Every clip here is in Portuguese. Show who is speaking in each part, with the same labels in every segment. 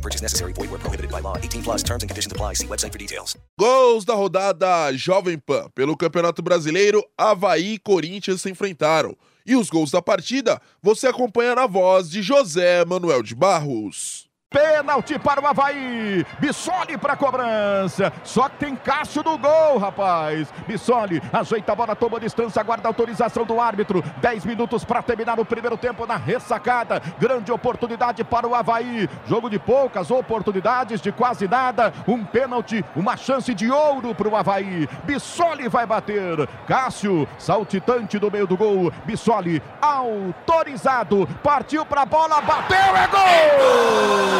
Speaker 1: Purchase necessary. Void where prohibited by law. 18 plus terms and conditions apply. See website for details.
Speaker 2: Gols da rodada Jovem Pan. Pelo Campeonato Brasileiro, Havaí e Corinthians se enfrentaram. E os gols da partida você acompanha na voz de José Manuel de Barros.
Speaker 3: Pênalti para o Havaí. Bissoli para a cobrança. Só que tem Cássio no gol, rapaz. Bissoli ajeita a bola, toma distância, aguarda a autorização do árbitro. 10 minutos para terminar o primeiro tempo na ressacada. Grande oportunidade para o Havaí. Jogo de poucas oportunidades, de quase nada. Um pênalti, uma chance de ouro para o Havaí. Bissoli vai bater. Cássio, saltitante do meio do gol. Bissoli autorizado. Partiu para a bola, bateu, é gol! Gol Havaí! Bissoli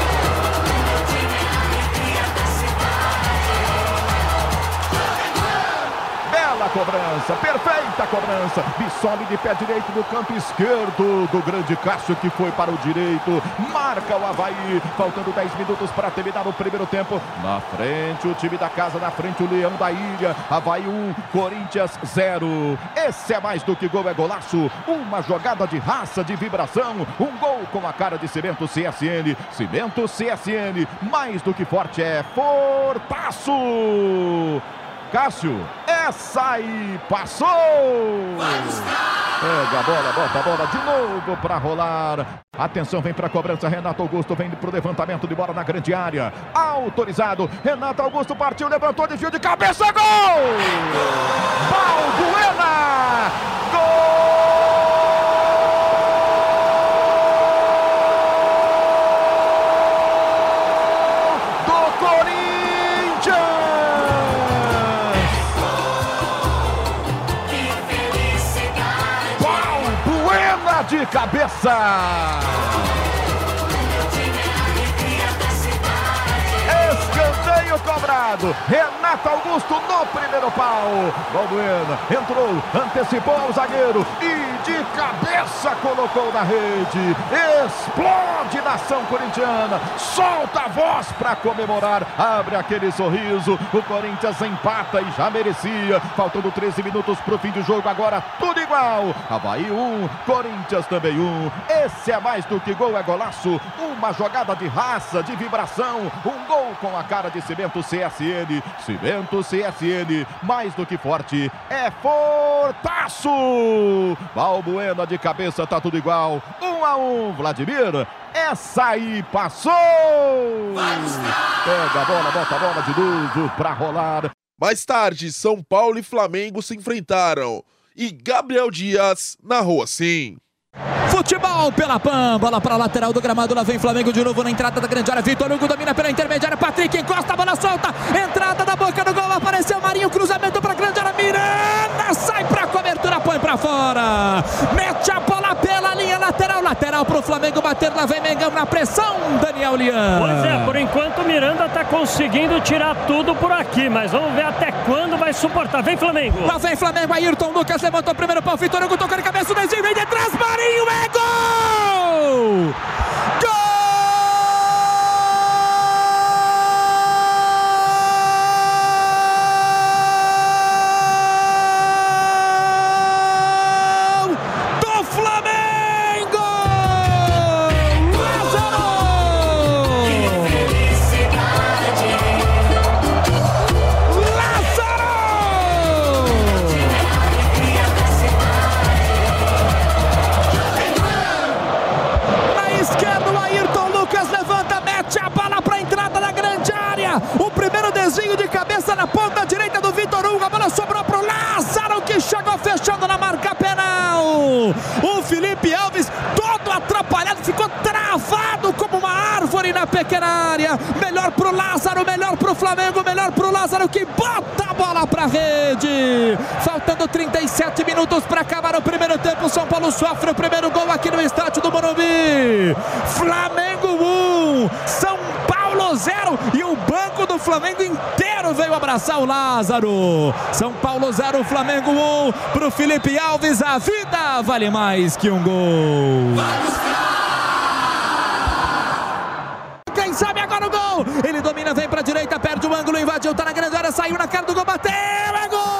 Speaker 3: Bela cobrança, perfeita cobrança. Bissoli de pé direito no campo esquerdo do grande Cássio que foi para o direito. Marca o Havaí, faltando 10 minutos para terminar o primeiro tempo. Na frente o time da casa, na frente o Leão da Ilha. Havaí 1, Corinthians 0. Esse é mais do que gol, é golaço. Uma jogada de raça, de vibração. Um gol com a cara de Cimento CSN. Cimento CSN, mais do que forte, é fortaço. Cássio, aí passou! Pega a bola, bota a bola de novo para rolar. Atenção, vem para a cobrança. Renato Augusto vem para o levantamento de bola na grande área. Autorizado. Renato Augusto partiu, levantou, desvio de cabeça. Gol! Balbuena! De cabeça! Escanteio cobrado. Renato Augusto no primeiro pau. Balbuena entrou, antecipou o zagueiro e de cabeça colocou na rede. Explode nação corintiana. Solta a voz para comemorar. Abre aquele sorriso. O Corinthians empata e já merecia. Faltando 13 minutos para o fim do jogo. Agora tudo igual. Havaí 1, um, Corinthians também 1. Um. Esse é mais do que gol, é golaço. Uma jogada de raça, de vibração. Um gol com a cara de Cimento CSN. Cimento CSN, mais do que forte, é fortaço! Balbuena de cabeça, tá tudo igual. Um a um, Vladimir. Essa aí passou! Pega a bola, bota a bola de novo pra rolar.
Speaker 2: Mais tarde, São Paulo e Flamengo se enfrentaram. E Gabriel Dias narrou assim.
Speaker 4: Futebol pela PAN, bola para lateral do gramado, lá vem Flamengo de novo na entrada da grande área, Vitor Hugo domina pela intermediária, Patrick encosta, a bola solta, entrada da boca do gol, apareceu Marinho, cruzamento para grande área, Miranda, sai para cobertura, põe para fora, lateral para o Flamengo bater, lá vem Mengão na pressão, Daniel Lian.
Speaker 5: Pois é, por enquanto o Miranda está conseguindo tirar tudo por aqui, mas vamos ver até quando vai suportar, vem Flamengo.
Speaker 4: Lá vem Flamengo, Ayrton Lucas levantou o primeiro pau, Vitor Hugo tocou de cabeça, o desvio vem de trás, Marinho é Melhor pro Lázaro, melhor pro Flamengo, melhor pro Lázaro que bota a bola pra rede. Faltando 37 minutos para acabar o primeiro tempo. São Paulo sofre o primeiro gol aqui no estádio do Morumbi. Flamengo 1, São Paulo 0 e o banco do Flamengo inteiro veio abraçar o Lázaro. São Paulo 0, Flamengo 1 pro Felipe Alves. A vida vale mais que um gol. Quem sabe agora o gol? Ele domina, vem pra direita, perde invadiu, tá na grande área, saiu na cara do gol, bateu, é gol!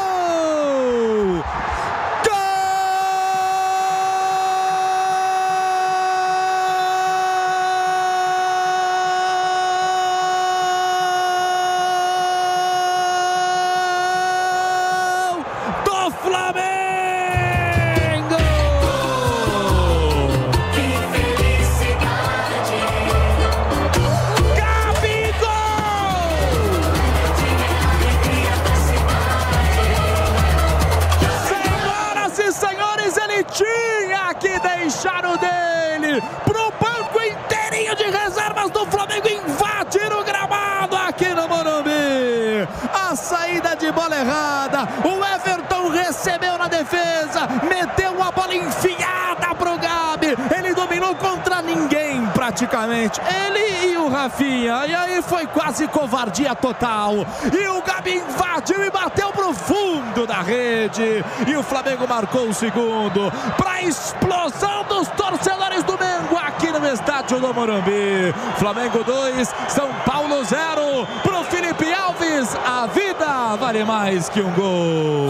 Speaker 4: Pro banco inteirinho de reservas do Flamengo invadir o gramado aqui no Morumbi. A saída de bola errada, o Everton recebeu na defesa, meteu a bola enfiada pro Gabi, ele dominou contra ninguém praticamente, ele e o Rafinha, e aí foi quase covardia total, e o Gabi invadiu e bateu pro fundo da rede, e o Flamengo marcou o segundo, para explosão dos torcedores do no estádio do Morumbi, Flamengo 2, São Paulo 0, pro Felipe Alves, a vida vale mais que um gol.